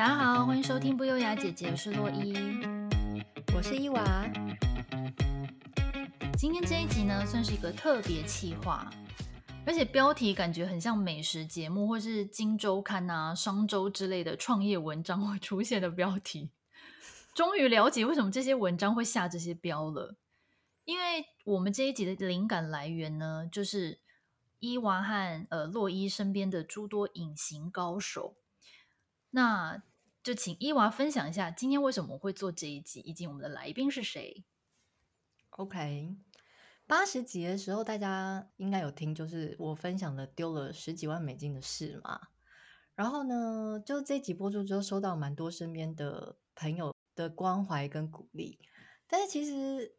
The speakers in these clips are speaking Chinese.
大家好，欢迎收听不优雅姐姐，我是洛伊，我是伊娃。今天这一集呢，算是一个特别企划，而且标题感觉很像美食节目，或是《今周刊》啊、《商周》之类的创业文章会出现的标题。终于了解为什么这些文章会下这些标了，因为我们这一集的灵感来源呢，就是伊娃和呃洛伊身边的诸多隐形高手。那就请伊娃分享一下，今天为什么会做这一集，以及我们的来宾是谁？OK，八十集的时候，大家应该有听，就是我分享的丢了十几万美金的事嘛。然后呢，就这集播出之后，收到蛮多身边的朋友的关怀跟鼓励。但是其实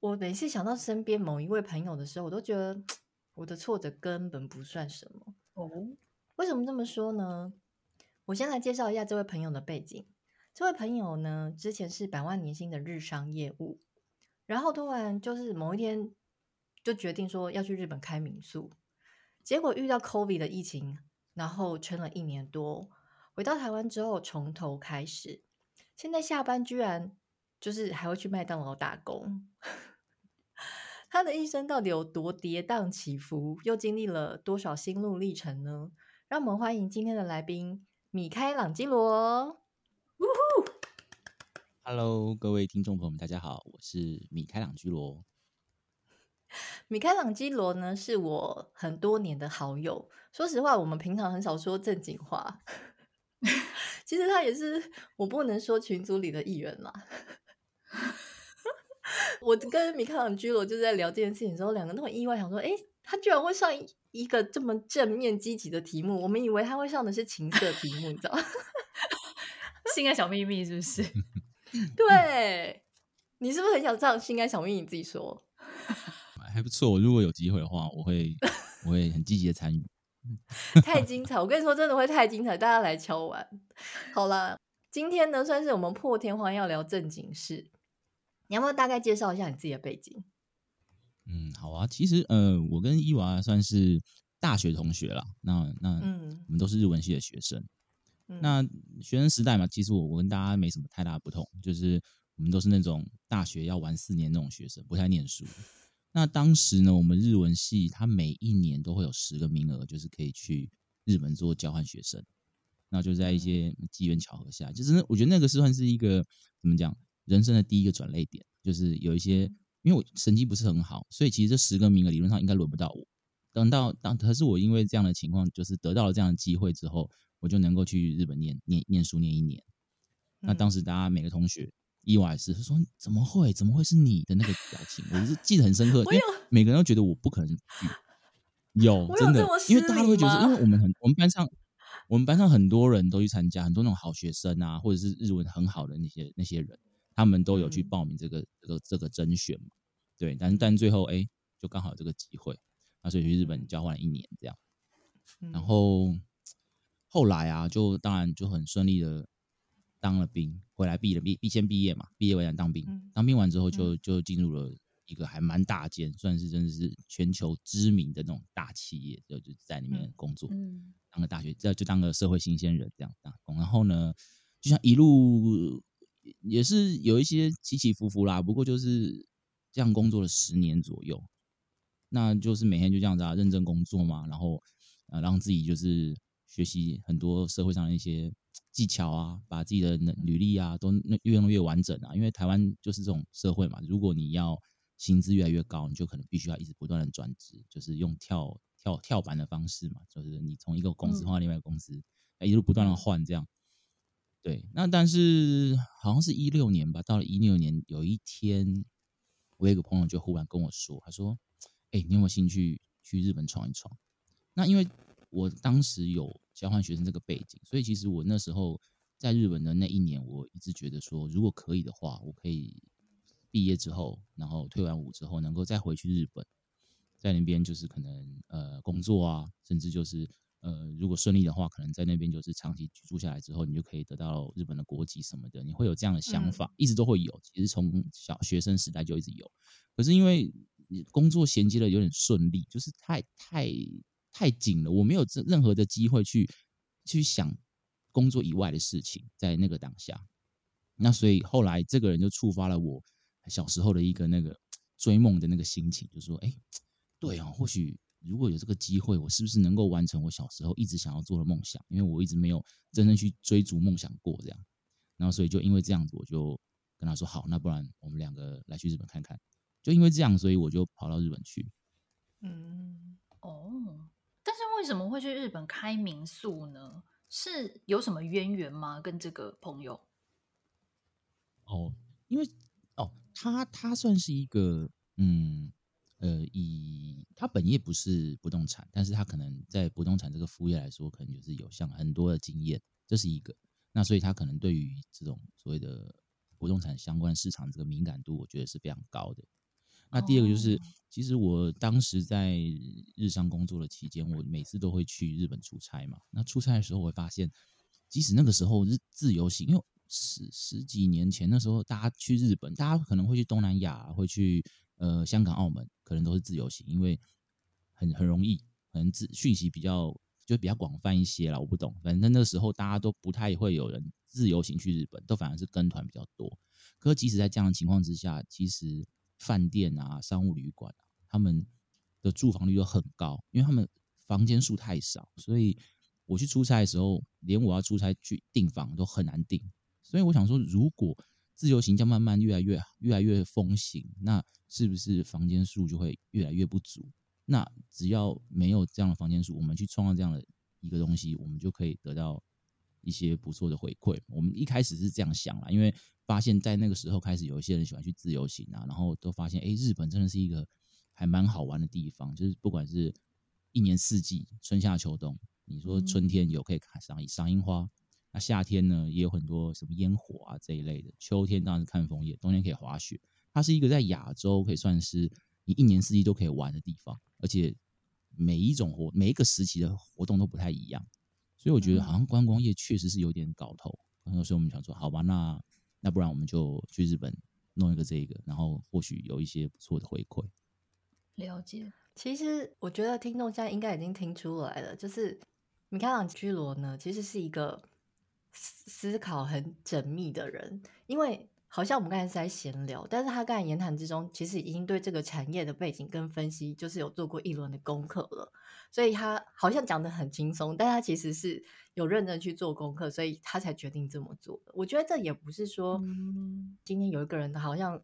我每次想到身边某一位朋友的时候，我都觉得 我的挫折根本不算什么。哦，为什么这么说呢？我先来介绍一下这位朋友的背景。这位朋友呢，之前是百万年薪的日商业务，然后突然就是某一天就决定说要去日本开民宿，结果遇到 COVID 的疫情，然后撑了一年多，回到台湾之后从头开始，现在下班居然就是还会去麦当劳打工。他的一生到底有多跌宕起伏，又经历了多少心路历程呢？让我们欢迎今天的来宾。米开朗基罗，Hello，各位听众朋友们，大家好，我是米开朗基罗。米开朗基罗呢，是我很多年的好友。说实话，我们平常很少说正经话。其实他也是我不能说群组里的一员嘛。我跟米开朗基罗就在聊这件事情的时候，两个那么意外，想说，哎。他居然会上一个这么正面积极的题目，我们以为他会上的是情色题目，你知道吗？性爱小秘密是不是？对，你是不是很想上性爱小秘密？你自己说。还不错，如果有机会的话，我会我会很积极的参与。太精彩！我跟你说，真的会太精彩，大家来敲完。好了，今天呢，算是我们破天荒要聊正经事。你要不要大概介绍一下你自己的背景？嗯，好啊。其实，呃，我跟伊娃算是大学同学啦。那那，嗯，我们都是日文系的学生。嗯、那学生时代嘛，其实我我跟大家没什么太大的不同，就是我们都是那种大学要玩四年那种学生，不太念书。那当时呢，我们日文系它每一年都会有十个名额，就是可以去日本做交换学生。那就在一些机缘巧合下，就是我觉得那个是算是一个怎么讲，人生的第一个转捩点，就是有一些。因为我成绩不是很好，所以其实这十个名额理论上应该轮不到我。等到当，可是我因为这样的情况，就是得到了这样的机会之后，我就能够去日本念念念书念一年。那当时大家每个同学意外是说怎么会怎么会是你的那个表情，我是记得很深刻，因为每个人都觉得我不可能去。有真的，因为大家都会觉得，因为我们很我们班上我们班上很多人都去参加，很多那种好学生啊，或者是日文很好的那些那些人。他们都有去报名这个、嗯、这个这个甄选嘛，对，但但最后哎，就刚好有这个机会，那所以去日本交换了一年这样，然后后来啊，就当然就很顺利的当了兵，回来毕了毕，毕先毕业嘛，毕业完当兵，当兵完之后就就进入了一个还蛮大间，算是真的是全球知名的那种大企业，就就在里面工作，当个大学，这就当个社会新鲜人这样打工，然后呢，就像一路。也是有一些起起伏伏啦，不过就是这样工作了十年左右，那就是每天就这样子啊，认真工作嘛，然后呃让自己就是学习很多社会上的一些技巧啊，把自己的履历啊都越弄越完整啊，因为台湾就是这种社会嘛，如果你要薪资越来越高，你就可能必须要一直不断的转职，就是用跳跳跳板的方式嘛，就是你从一个公司换到另外一个公司，一路不断的换这样。对，那但是好像是一六年吧，到了一六年有一天，我有一个朋友就忽然跟我说，他说：“哎，你有没有兴趣去日本闯一闯？”那因为我当时有交换学生这个背景，所以其实我那时候在日本的那一年，我一直觉得说，如果可以的话，我可以毕业之后，然后退完伍之后，能够再回去日本，在那边就是可能呃工作啊，甚至就是。呃，如果顺利的话，可能在那边就是长期居住下来之后，你就可以得到日本的国籍什么的。你会有这样的想法，嗯、一直都会有。其实从小学生时代就一直有。可是因为你工作衔接的有点顺利，就是太太太紧了，我没有任何的机会去去想工作以外的事情，在那个当下。那所以后来这个人就触发了我小时候的一个那个追梦的那个心情，就说：“哎，对哦，或许如果有这个机会，我是不是能够完成我小时候一直想要做的梦想？因为我一直没有真正去追逐梦想过，这样。然后所以就因为这样子，我就跟他说：好，那不然我们两个来去日本看看。就因为这样，所以我就跑到日本去。嗯，哦，但是为什么会去日本开民宿呢？是有什么渊源吗？跟这个朋友？哦，因为哦，他他算是一个嗯呃，以他本业不是不动产，但是他可能在不动产这个副业来说，可能就是有像很多的经验，这是一个。那所以他可能对于这种所谓的不动产相关市场这个敏感度，我觉得是非常高的。那第二个就是，其实我当时在日商工作的期间，我每次都会去日本出差嘛。那出差的时候，我会发现，即使那个时候日自由行，因为十十几年前那时候，大家去日本，大家可能会去东南亚，会去呃香港、澳门，可能都是自由行，因为很很容易，可能自讯息比较就比较广泛一些啦。我不懂，反正那时候大家都不太会有人自由行去日本，都反而是跟团比较多。可即使在这样的情况之下，其实饭店啊、商务旅馆啊，他们的住房率都很高，因为他们房间数太少，所以我去出差的时候，连我要出差去订房都很难订。所以我想说，如果自由行将慢慢越来越越来越风行，那是不是房间数就会越来越不足？那只要没有这样的房间数，我们去创造这样的一个东西，我们就可以得到一些不错的回馈。我们一开始是这样想啦，因为发现在那个时候开始有一些人喜欢去自由行啊，然后都发现，哎，日本真的是一个还蛮好玩的地方，就是不管是一年四季，春夏秋冬，你说春天有可以看赏赏樱花。那夏天呢，也有很多什么烟火啊这一类的。秋天当然是看枫叶，冬天可以滑雪。它是一个在亚洲可以算是你一年四季都可以玩的地方，而且每一种活每一个时期的活动都不太一样。所以我觉得好像观光业确实是有点搞头。然后所以我们想说，好吧，那那不然我们就去日本弄一个这个，然后或许有一些不错的回馈。了解。其实我觉得听众现在应该已经听出来了，就是米开朗基罗呢，其实是一个。思考很缜密的人，因为好像我们刚才是在闲聊，但是他刚才言谈之中，其实已经对这个产业的背景跟分析，就是有做过一轮的功课了。所以他好像讲得很轻松，但他其实是有认真去做功课，所以他才决定这么做的。我觉得这也不是说今天有一个人好像。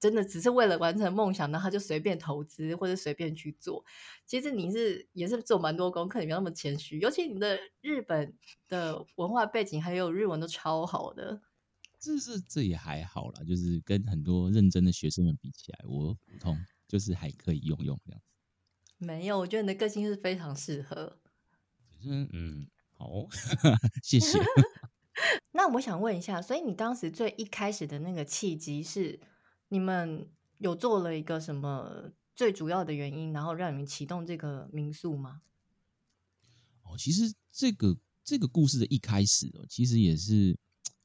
真的只是为了完成梦想，然后他就随便投资或者随便去做。其实你是也是做蛮多功课，你没有那么谦虚。尤其你的日本的文化背景还有日文都超好的。这是这也还好啦，就是跟很多认真的学生们比起来，我普通就是还可以用用这样子。没有，我觉得你的个性是非常适合。嗯嗯，好，谢谢。那我想问一下，所以你当时最一开始的那个契机是？你们有做了一个什么最主要的原因，然后让你们启动这个民宿吗？哦，其实这个这个故事的一开始哦，其实也是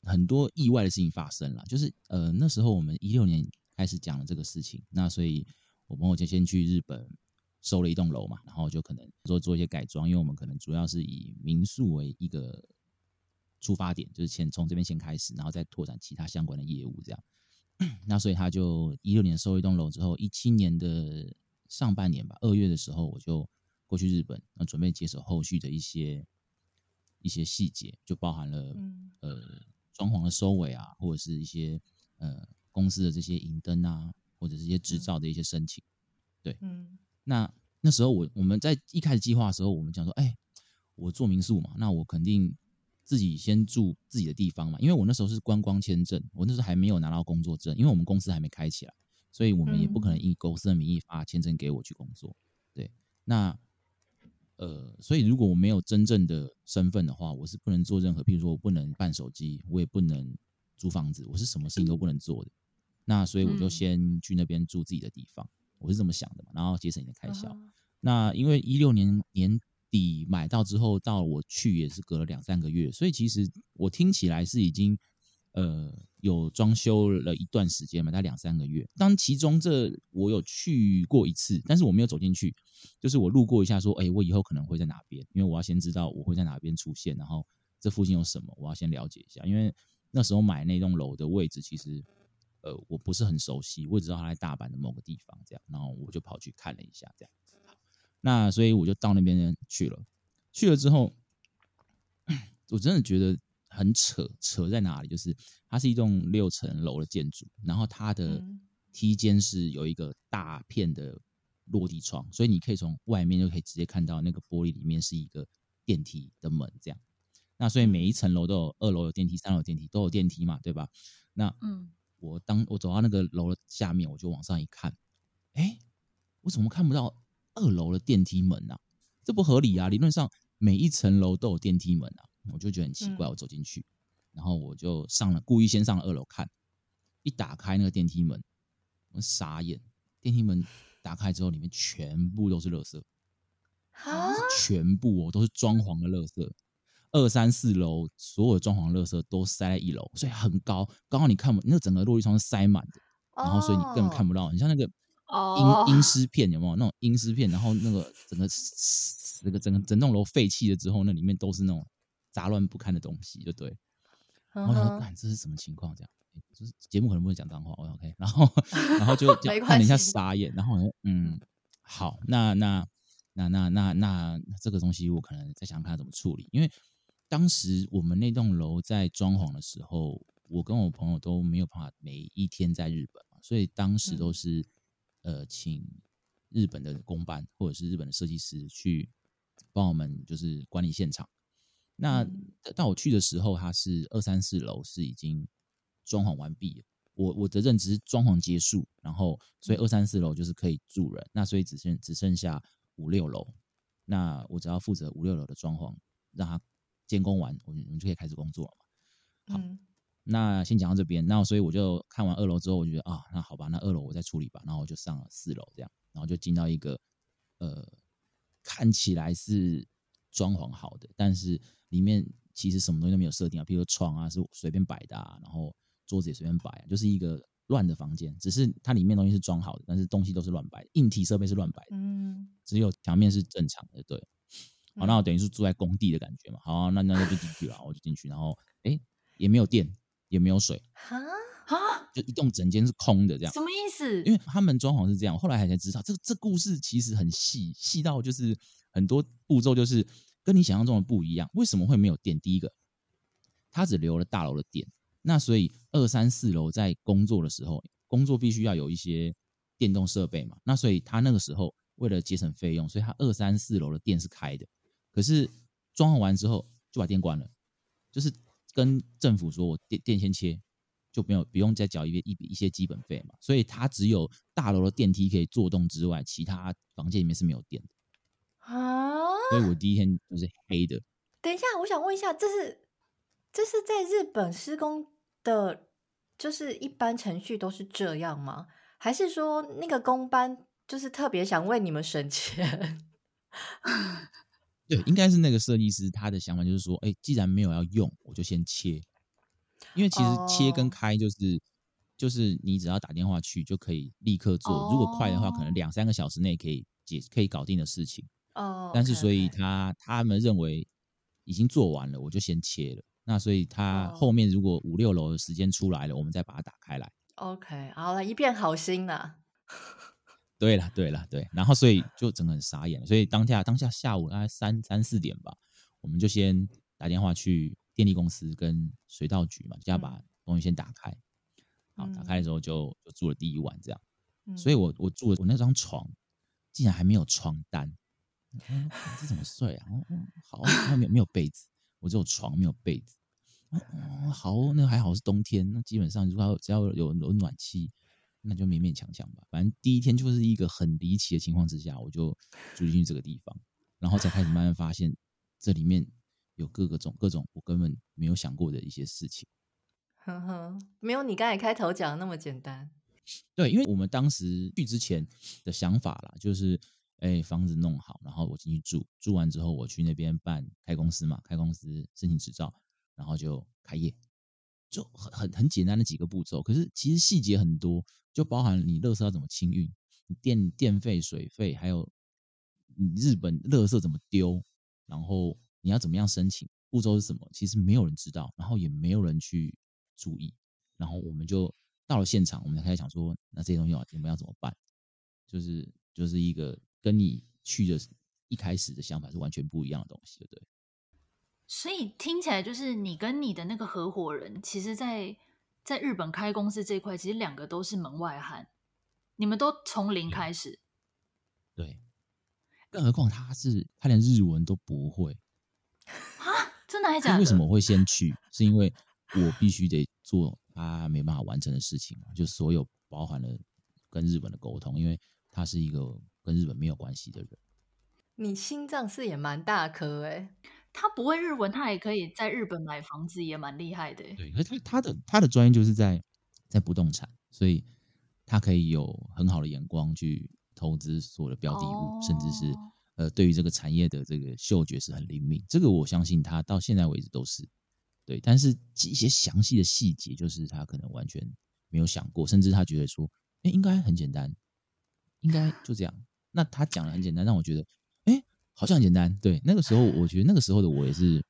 很多意外的事情发生了。就是呃，那时候我们一六年开始讲了这个事情，那所以我朋友就先去日本收了一栋楼嘛，然后就可能做做一些改装，因为我们可能主要是以民宿为一个出发点，就是先从这边先开始，然后再拓展其他相关的业务这样。那所以他就一六年收一栋楼之后，一七年的上半年吧，二月的时候我就过去日本，那准备接手后续的一些一些细节，就包含了、嗯、呃装潢的收尾啊，或者是一些呃公司的这些银灯啊，或者是一些执照的一些申请。对，嗯，那那时候我我们在一开始计划的时候，我们讲说，哎，我做民宿嘛，那我肯定。自己先住自己的地方嘛，因为我那时候是观光签证，我那时候还没有拿到工作证，因为我们公司还没开起来，所以我们也不可能以公司的名义发签证给我去工作。对，那呃，所以如果我没有真正的身份的话，我是不能做任何，譬如说我不能办手机，我也不能租房子，我是什么事情都不能做的。那所以我就先去那边住自己的地方，我是这么想的嘛，然后节省你的开销。那因为一六年年。底买到之后，到我去也是隔了两三个月，所以其实我听起来是已经呃有装修了一段时间嘛，大概两三个月。当其中这我有去过一次，但是我没有走进去，就是我路过一下，说，哎，我以后可能会在哪边，因为我要先知道我会在哪边出现，然后这附近有什么，我要先了解一下，因为那时候买那栋楼的位置其实呃我不是很熟悉，我只知道它在大阪的某个地方这样，然后我就跑去看了一下这样。那所以我就到那边去了，去了之后，我真的觉得很扯，扯在哪里？就是它是一栋六层楼的建筑，然后它的梯间是有一个大片的落地窗，所以你可以从外面就可以直接看到那个玻璃里面是一个电梯的门，这样。那所以每一层楼都有二楼有电梯，三楼有电梯，都有电梯嘛，对吧？那嗯，我当我走到那个楼的下面，我就往上一看，哎，我怎么看不到？二楼的电梯门啊，这不合理啊！理论上每一层楼都有电梯门啊，我就觉得很奇怪。我走进去，嗯、然后我就上了，故意先上了二楼看。一打开那个电梯门，我傻眼。电梯门打开之后，里面全部都是垃圾，啊，全部哦，都是装潢的垃圾。二三四楼所有的装潢垃圾都塞在一楼，所以很高，刚好你看不，那整个落地窗是塞满的，然后所以你根本看不到，你像那个。阴阴湿片有没有那种阴湿片？然后那个整个那个整个整栋楼废弃了之后，那里面都是那种杂乱不堪的东西，就对。然后我说：“这是什么情况？这样，就是节目可能不会讲脏话，OK。”然后 然后就就看了一下傻眼，然后我说：“嗯，好，那那那那那那这个东西我可能再想想看怎么处理，因为当时我们那栋楼在装潢的时候，我跟我朋友都没有办法每一天在日本嘛，所以当时都是。嗯”呃，请日本的工班或者是日本的设计师去帮我们，就是管理现场。那到我去的时候，它是二三四楼是已经装潢完毕了。我我的认知是装潢结束，然后所以二三四楼就是可以住人。那所以只剩只剩下五六楼，那我只要负责五六楼的装潢，让它监工完，我们我们就可以开始工作了嘛。好。那先讲到这边，那所以我就看完二楼之后，我就觉得啊，那好吧，那二楼我再处理吧。然后我就上了四楼，这样，然后就进到一个呃，看起来是装潢好的，但是里面其实什么东西都没有设定啊，比如说床啊是随便摆的啊，然后桌子也随便摆啊，就是一个乱的房间。只是它里面东西是装好的，但是东西都是乱摆，硬体设备是乱摆的，嗯，只有墙面是正常的，对。好，那我等于是住在工地的感觉嘛。好，那那就进去了，我就进去，然后哎，也没有电。也没有水哈哈，就一栋整间是空的这样，什么意思？因为他们装潢是这样，后来才知道，这这故事其实很细，细到就是很多步骤就是跟你想象中的不一样。为什么会没有电？第一个，他只留了大楼的电，那所以二三四楼在工作的时候，工作必须要有一些电动设备嘛，那所以他那个时候为了节省费用，所以他二三四楼的电是开的，可是装潢完之后就把电关了，就是。跟政府说，我电电先切，就没有不用再缴一笔一笔一些基本费嘛。所以它只有大楼的电梯可以做动之外，其他房间里面是没有电的啊。所以我第一天就是黑的。等一下，我想问一下，这是这是在日本施工的，就是一般程序都是这样吗？还是说那个工班就是特别想为你们省钱？对，应该是那个设计师，他的想法就是说，哎，既然没有要用，我就先切，因为其实切跟开就是，oh. 就是你只要打电话去就可以立刻做，oh. 如果快的话，可能两三个小时内可以解可以搞定的事情。哦，oh. 但是所以他他们认为已经做完了，我就先切了。那所以他后面如果五六楼的时间出来了，我们再把它打开来。OK，好了，一片好心了。对了，对了，对，然后所以就整个很傻眼，所以当下当下下午大概三三四点吧，我们就先打电话去电力公司跟水道局嘛，就要把东西先打开。好，打开的时候就就住了第一晚这样。所以我我住了我那张床竟然还没有床单，嗯，这怎么睡啊？嗯，好，没有没有被子，我只有床没有被子。嗯，好，那还好是冬天，那基本上如果只要有有暖气。那就勉勉强强吧，反正第一天就是一个很离奇的情况之下，我就住进去这个地方，然后才开始慢慢发现这里面有各个种各种我根本没有想过的一些事情。呵呵，没有你刚才开头讲的那么简单。对，因为我们当时去之前的想法啦，就是哎，房子弄好，然后我进去住，住完之后我去那边办开公司嘛，开公司申请执照，然后就开业。就很很很简单的几个步骤，可是其实细节很多，就包含你垃圾要怎么清运，电电费、水费，还有日本垃圾怎么丢，然后你要怎么样申请，步骤是什么？其实没有人知道，然后也没有人去注意，然后我们就到了现场，我们才开始想说，那这些东西要我们要怎么办？就是就是一个跟你去的一开始的想法是完全不一样的东西，对不对？所以听起来就是你跟你的那个合伙人，其实在在日本开公司这一块，其实两个都是门外汉，你们都从零开始。对，更何况他是他连日文都不会的还假的？为什么会先去？是因为我必须得做他没办法完成的事情，就所有包含了跟日本的沟通，因为他是一个跟日本没有关系的人。你心脏是也蛮大颗哎。他不会日文，他也可以在日本买房子，也蛮厉害的。对，可是他他的他的专业就是在在不动产，所以他可以有很好的眼光去投资所有的标的物，哦、甚至是呃，对于这个产业的这个嗅觉是很灵敏。这个我相信他到现在为止都是对，但是一些详细的细节，就是他可能完全没有想过，甚至他觉得说，哎，应该很简单，应该就这样。那他讲的很简单，让我觉得。哎好像很简单，对，那个时候，我觉得那个时候的我也是，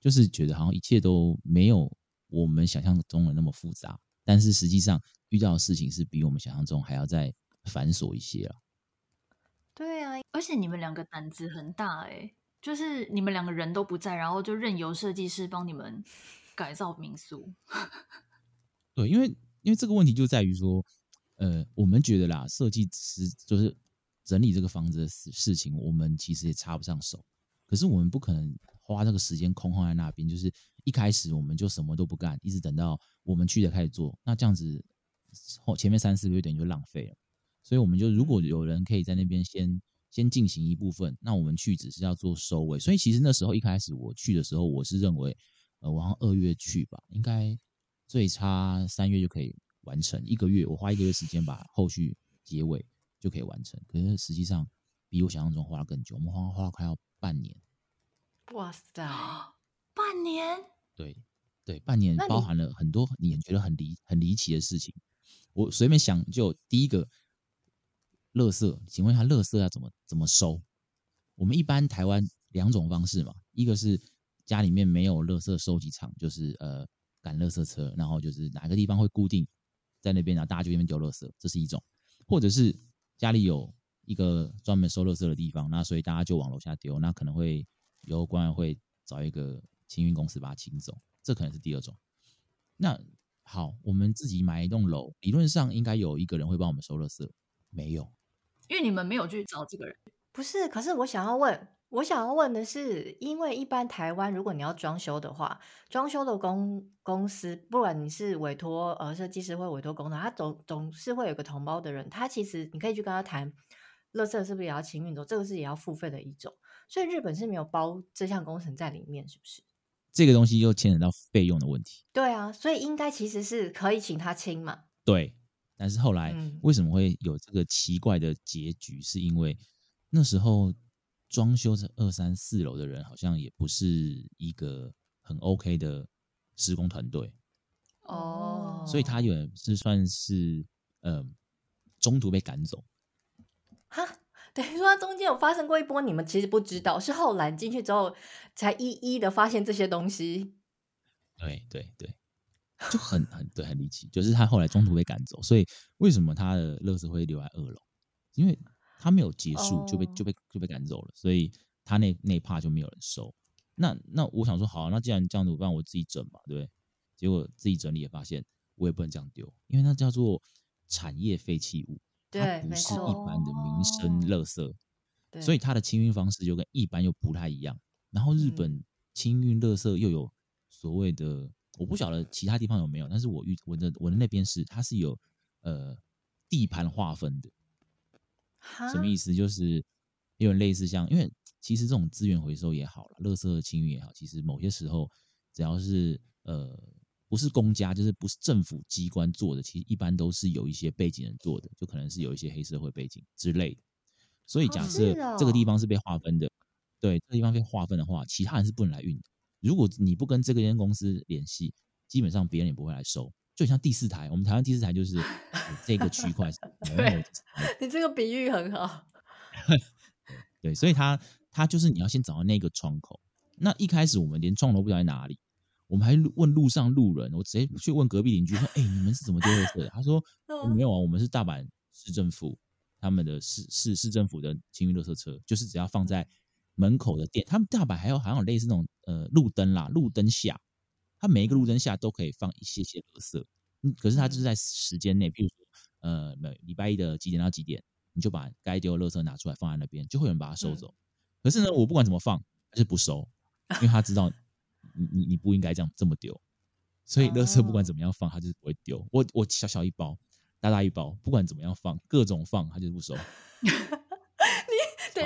就是觉得好像一切都没有我们想象中的那么复杂，但是实际上遇到的事情是比我们想象中还要再繁琐一些了。而且你们两个胆子很大哎，就是你们两个人都不在，然后就任由设计师帮你们改造民宿。对，因为因为这个问题就在于说，呃，我们觉得啦，设计师就是。整理这个房子的事事情，我们其实也插不上手。可是我们不可能花这个时间空放在那边，就是一开始我们就什么都不干，一直等到我们去的开始做。那这样子后前面三四个月等于就浪费了。所以我们就如果有人可以在那边先先进行一部分，那我们去只是要做收尾。所以其实那时候一开始我去的时候，我是认为，呃，我好像二月去吧，应该最差三月就可以完成一个月，我花一个月时间把后续结尾。就可以完成，可是实际上比我想象中花了更久，我们花花了快要半年。哇塞，半年？对对，半年包含了很多你觉得很离很离奇的事情。我随便想，就第一个，垃圾，请问一下，垃圾要怎么怎么收？我们一般台湾两种方式嘛，一个是家里面没有垃圾收集场，就是呃赶垃圾车，然后就是哪个地方会固定在那边，然后大家就那边丢垃圾，这是一种，或者是。家里有一个专门收垃圾的地方，那所以大家就往楼下丢，那可能会由管委会找一个清运公司把它清走，这可能是第二种。那好，我们自己买一栋楼，理论上应该有一个人会帮我们收垃圾，没有，因为你们没有去找这个人。不是，可是我想要问。我想要问的是，因为一般台湾，如果你要装修的话，装修的公公司，不管你是委托呃设计师或委托工厂，他总总是会有个同胞的人，他其实你可以去跟他谈，垃圾是不是也要清运走，这个是也要付费的一种，所以日本是没有包这项工程在里面，是不是？这个东西又牵扯到费用的问题。对啊，所以应该其实是可以请他清嘛。对，但是后来为什么会有这个奇怪的结局？是因为那时候。装修这二三四楼的人好像也不是一个很 OK 的施工团队哦，所以他也是算是呃中途被赶走。哈，等于说他中间有发生过一波，你们其实不知道，是后来进去之后才一一的发现这些东西。对对对，就很很对，很离奇，就是他后来中途被赶走，所以为什么他的垃圾会留在二楼？因为。他没有结束就被就被就被赶走了，所以他那那一 part 就没有人收。那那我想说，好，那既然这样子，不然我自己整嘛，对不对？结果自己整理也发现，我也不能这样丢，因为那叫做产业废弃物，它不是一般的民生垃圾，所以它的清运方式就跟一般又不太一样。然后日本清运垃圾又有所谓的，我不晓得其他地方有没有，但是我遇我的我的那边是它是有呃地盘划分的。什么意思？就是有点类似像，因为其实这种资源回收也好了，垃圾清运也好，其实某些时候只要是呃不是公家，就是不是政府机关做的，其实一般都是有一些背景人做的，就可能是有一些黑社会背景之类的。所以假设这个地方是被划分的，对，这个地方被划分的话，其他人是不能来运的。如果你不跟这个间公司联系，基本上别人也不会来收。就像第四台，我们台湾第四台就是这个区块。对，你这个比喻很好。对，所以他他就是你要先找到那个窗口，那一开始我们连窗都不知道在哪里，我们还问路上路人，我直接去问隔壁邻居说：“哎、欸，你们是怎么丢垃圾的？”他说：“没有啊，我们是大阪市政府他们的市市市政府的清运垃圾车，就是只要放在门口的店，他们大阪还有好像有类似那种呃路灯啦，路灯下，它每一个路灯下都可以放一些些垃圾。嗯，可是它就是在时间内，譬如说呃每礼拜一的几点到几点，你就把该丢的垃圾拿出来放在那边，就会有人把它收走。嗯、可是呢，我不管怎么放，他就不收。”因为他知道你你你不应该这样这么丢，所以垃圾不管怎么样放，他就是不会丢。我我小小一包，大大一包，不管怎么样放，各种放，他就是不收。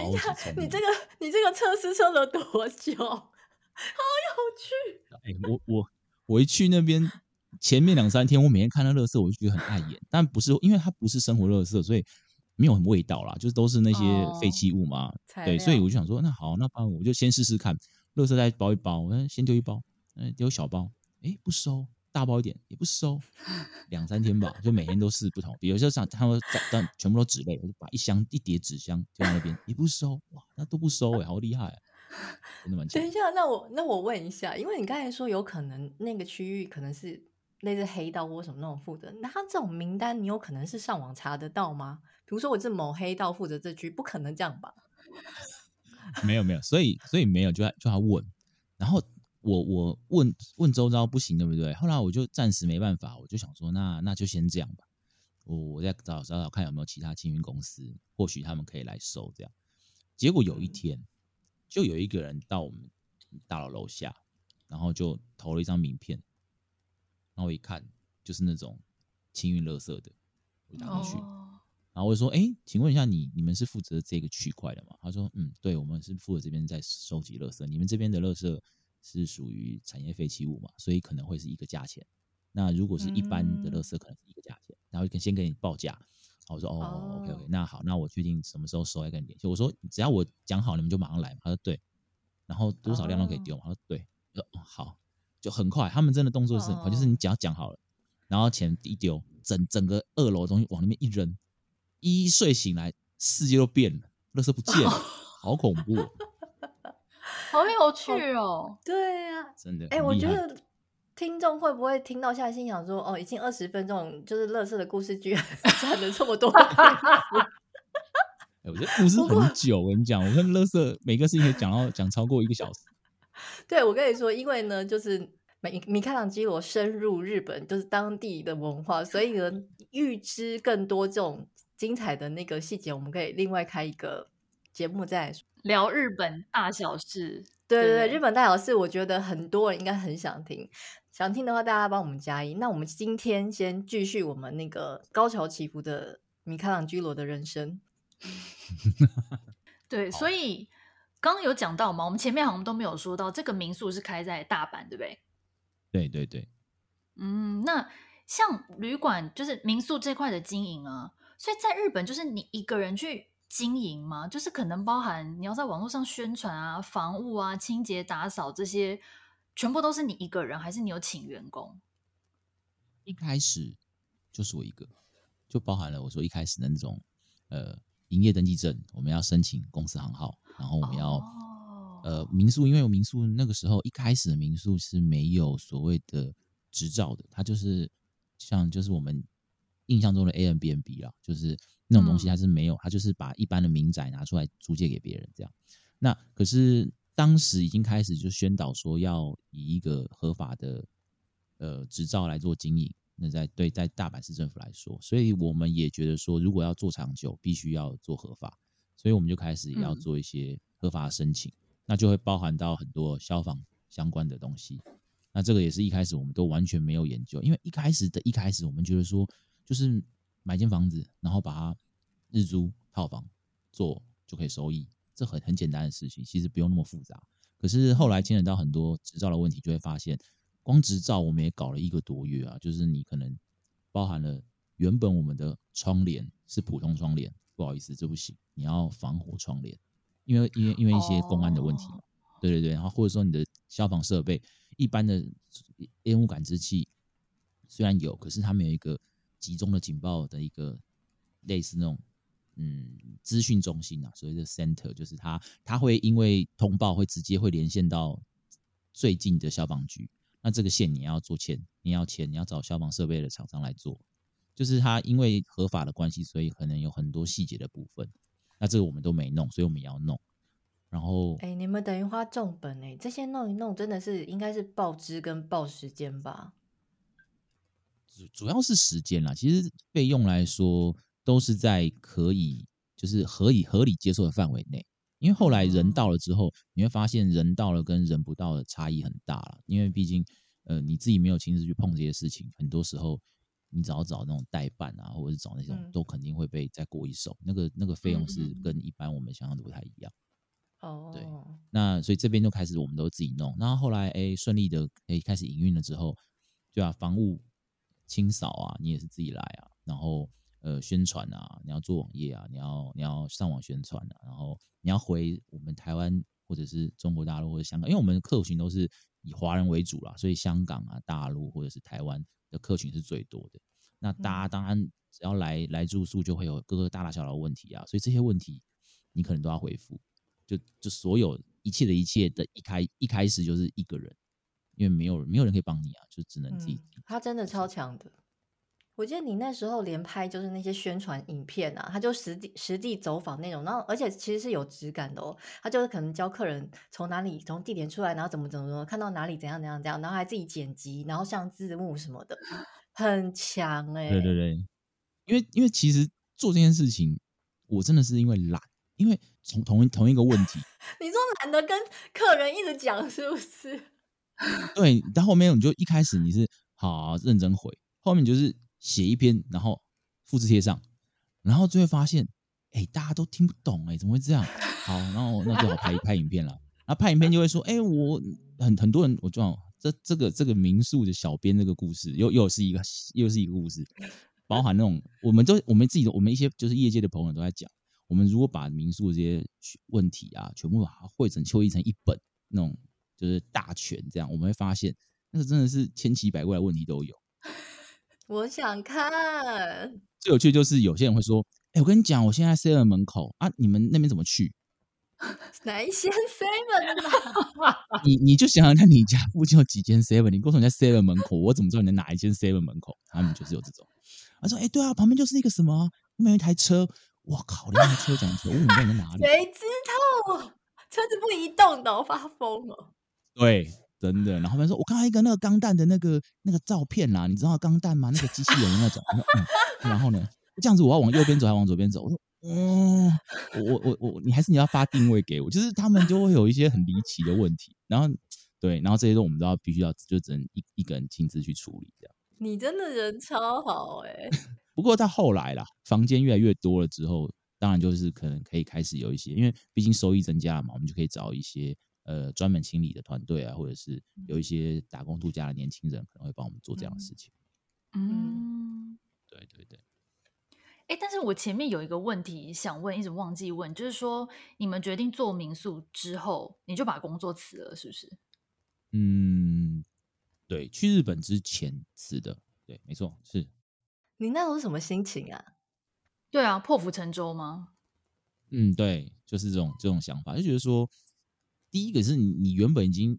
你等一下，你这个你这个测试测了多久？好有趣！哎、欸，我我我一去那边前面两三天，我每天看到乐色，我就觉得很碍眼。但不是因为它不是生活乐色，所以没有什么味道啦，就是都是那些废弃物嘛。哦、对，所以我就想说，那好，那不然我就先试试看。乐色再包一包，我先丢一包，嗯，丢小包，哎，不收，大包一点也不收，两三天吧，就每天都试不同。比如说像他们但全部都纸类，我就把一箱一叠纸箱丢在那边，也不收，哇，那都不收哎，好厉害啊！真的蛮 强。等一下，那我那我问一下，因为你刚才说有可能那个区域可能是类似黑道或什么那种负责，那他这种名单你有可能是上网查得到吗？比如说我是某黑道负责这区，不可能这样吧？没有没有，所以所以没有就要就要问，然后我我问问周遭不行对不对？后来我就暂时没办法，我就想说那那就先这样吧，我我再找找找看有没有其他清运公司，或许他们可以来收这样。结果有一天，就有一个人到我们大楼楼下，然后就投了一张名片，然后我一看就是那种清运垃圾的，我就打过去。Oh. 然后我就说：“哎，请问一下你，你你们是负责这个区块的吗？”他说：“嗯，对，我们是负责这边在收集垃圾。你们这边的垃圾是属于产业废弃物嘛，所以可能会是一个价钱。那如果是一般的垃圾，可能是一个价钱。然后先给你报价。我说：哦，哦，OK OK，那好，那我确定什么时候收再跟你联系。我说只要我讲好，你们就马上来。他说对。然后多少量都可以丢嘛。他说对。好，就很快。他们真的动作是很快，就是你只要讲好了，然后钱一丢，整整个二楼的东西往里面一扔。”一睡醒来，世界都变了，垃圾不见了，好恐怖，好有趣哦！对呀、啊，真的，哎、欸，我觉得听众会不会听到现在心想说，哦，已经二十分钟，就是乐色的故事居然 讲了这么多、欸？我觉得故事很久，我跟你讲，我跟乐色每个事情可以讲到讲超过一个小时。对，我跟你说，因为呢，就是米米开朗基罗深入日本，就是当地的文化，所以呢，预知更多这种。精彩的那个细节，我们可以另外开一个节目再聊日本大小事。对对对，日本大小事，我觉得很多人应该很想听。想听的话，大家帮我们加一。那我们今天先继续我们那个高潮起伏的米开朗基罗的人生。对，所以刚刚有讲到嘛，我们前面好像都没有说到这个民宿是开在大阪，对不对？对对对。嗯，那像旅馆就是民宿这块的经营啊。所以在日本，就是你一个人去经营吗？就是可能包含你要在网络上宣传啊、房务啊、清洁打扫这些，全部都是你一个人，还是你有请员工？一开始就是我一个，就包含了我说一开始的那种呃营业登记证，我们要申请公司行号，然后我们要、哦、呃民宿，因为有民宿那个时候一开始的民宿是没有所谓的执照的，它就是像就是我们。印象中的 Airbnb 啦，就是那种东西，它是没有，它就是把一般的民宅拿出来租借给别人这样。那可是当时已经开始就宣导说要以一个合法的呃执照来做经营。那在对在大阪市政府来说，所以我们也觉得说，如果要做长久，必须要做合法，所以我们就开始也要做一些合法的申请，那就会包含到很多消防相关的东西。那这个也是一开始我们都完全没有研究，因为一开始的一开始，我们觉得说。就是买间房子，然后把它日租套房做就可以收益，这很很简单的事情，其实不用那么复杂。可是后来牵扯到很多执照的问题，就会发现，光执照我们也搞了一个多月啊。就是你可能包含了原本我们的窗帘是普通窗帘，不好意思，这不行，你要防火窗帘，因为因为因为一些公安的问题嘛。对对对，然后或者说你的消防设备，一般的烟雾感知器虽然有，可是它没有一个。集中的警报的一个类似那种嗯资讯中心啊，所谓的 center，就是它它会因为通报会直接会连线到最近的消防局，那这个线你要做签，你要签，你要找消防设备的厂商来做，就是它因为合法的关系，所以可能有很多细节的部分，那这个我们都没弄，所以我们也要弄。然后，哎，你们等于花重本哎，这些弄一弄，真的是应该是报资跟报时间吧？主主要是时间啦，其实费用来说都是在可以就是合以合理接受的范围内。因为后来人到了之后，你会发现人到了跟人不到的差异很大了。因为毕竟呃你自己没有亲自去碰这些事情，很多时候你只要找那种代办啊，或者是找那种、嗯、都肯定会被再过一手。那个那个费用是跟一般我们想象的不太一样。哦，对，那所以这边就开始我们都自己弄，然后后来哎顺利的哎开始营运了之后，对啊，房屋清扫啊，你也是自己来啊，然后呃宣传啊，你要做网页啊，你要你要上网宣传啊，然后你要回我们台湾或者是中国大陆或者香港，因为我们的客群都是以华人为主啦，所以香港啊、大陆或者是台湾的客群是最多的。那大家当然只要来来住宿，就会有各个大大小小的问题啊，所以这些问题你可能都要回复。就就所有一切的一切的一开一开始就是一个人，因为没有没有人可以帮你啊，就只能自己。嗯、他真的超强的，我记得你那时候连拍就是那些宣传影片啊，他就实地实地走访那种，然后而且其实是有质感的哦。他就是可能教客人从哪里从地点出来，然后怎么怎么怎么看到哪里怎样怎样怎样，然后还自己剪辑，然后上字幕什么的，很强哎、欸。对对对，因为因为其实做这件事情，我真的是因为懒。因为从同一同一个问题，你说懒得跟客人一直讲是不是？对，到后面你就一开始你是好，认真回，后面就是写一篇，然后复制贴上，然后就会发现，哎，大家都听不懂，哎，怎么会这样？好，然后那就好拍拍影片了。然后拍影片就会说，哎，我很很多人，我就这这个这个民宿的小编这个故事，又又是一个又是一个故事，包含那种我们都我们自己的我们一些就是业界的朋友都在讲。我们如果把民宿这些问题啊，全部把它汇整、抽译成一本那种，就是大全这样，我们会发现那个真的是千奇百怪的问题都有。我想看。最有趣就是有些人会说：“哎，我跟你讲，我现在 seven 门口啊，你们那边怎么去？哪一间 seven 啊？你你就想想看，你家附近有几间 seven？你告诉我在 seven 门口，我怎么知道你在哪一间 seven 门口？他们就是有这种。他说：“哎，对啊，旁边就是一个什么，那边有一台车。”我靠！连台车讲车，我问你在哪里？谁知道？车子不移动的，我发疯了。对，真的。然后他们说，我看到一个那个钢弹的那个那个照片啦，你知道钢弹吗？那个机器人的那种。嗯、然后呢，这样子我要往右边走，还是往左边走？我说，嗯，我我我我，你还是你要发定位给我？就是他们就会有一些很离奇的问题。然后对，然后这些都我们都要必须要就只能一一个人亲自去处理这样。你真的人超好哎、欸。不过到后来啦，房间越来越多了之后，当然就是可能可以开始有一些，因为毕竟收益增加了嘛，我们就可以找一些呃专门清理的团队啊，或者是有一些打工度假的年轻人可能会帮我们做这样的事情。嗯，对对对。哎，但是我前面有一个问题想问，一直忘记问，就是说你们决定做民宿之后，你就把工作辞了，是不是？嗯，对，去日本之前辞的，对，没错，是。你那时候什么心情啊？对啊，破釜沉舟吗？嗯，对，就是这种这种想法，就觉得说，第一个是你你原本已经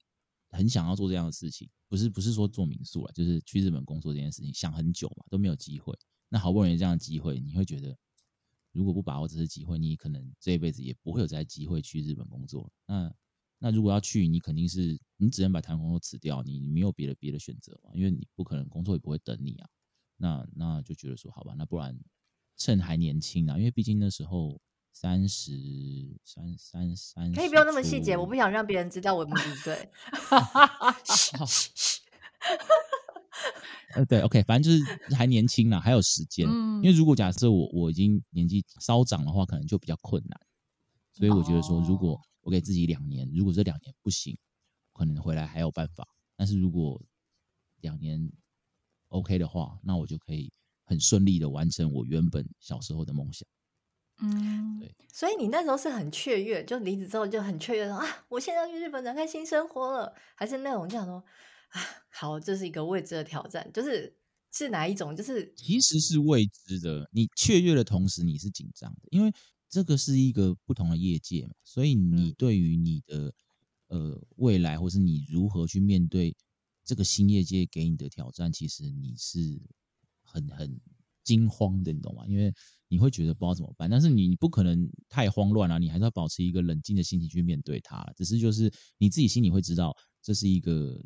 很想要做这样的事情，不是不是说做民宿了，就是去日本工作这件事情，想很久嘛，都没有机会。那好不容易这样的机会，你会觉得，如果不把握这次机会，你可能这一辈子也不会有这机会去日本工作。那那如果要去，你肯定是你只能把台湾工作辞掉，你没有别的别的选择嘛，因为你不可能工作也不会等你啊。那那就觉得说，好吧，那不然趁还年轻啊，因为毕竟那时候三十三三三，可以不用那么细节，我不想让别人知道我们不对。呃，对，OK，反正就是还年轻啦，还有时间。因为如果假设我我已经年纪稍长的话，可能就比较困难。所以我觉得说，如果我给自己两年，如果这两年不行，可能回来还有办法。但是如果两年，OK 的话，那我就可以很顺利的完成我原本小时候的梦想。嗯，对。所以你那时候是很雀跃，就离职之后就很雀跃说啊，我现在要去日本展开新生活了，还是那种这样说啊，好，这是一个未知的挑战，就是是哪一种？就是其实是未知的。你雀跃的同时，你是紧张的，因为这个是一个不同的业界嘛，所以你对于你的、嗯、呃未来，或是你如何去面对这个新业界给你的挑战，其实你是很很惊慌的，你懂吗？因为你会觉得不知道怎么办，但是你不可能太慌乱啊，你还是要保持一个冷静的心情去面对它。只是就是你自己心里会知道，这是一个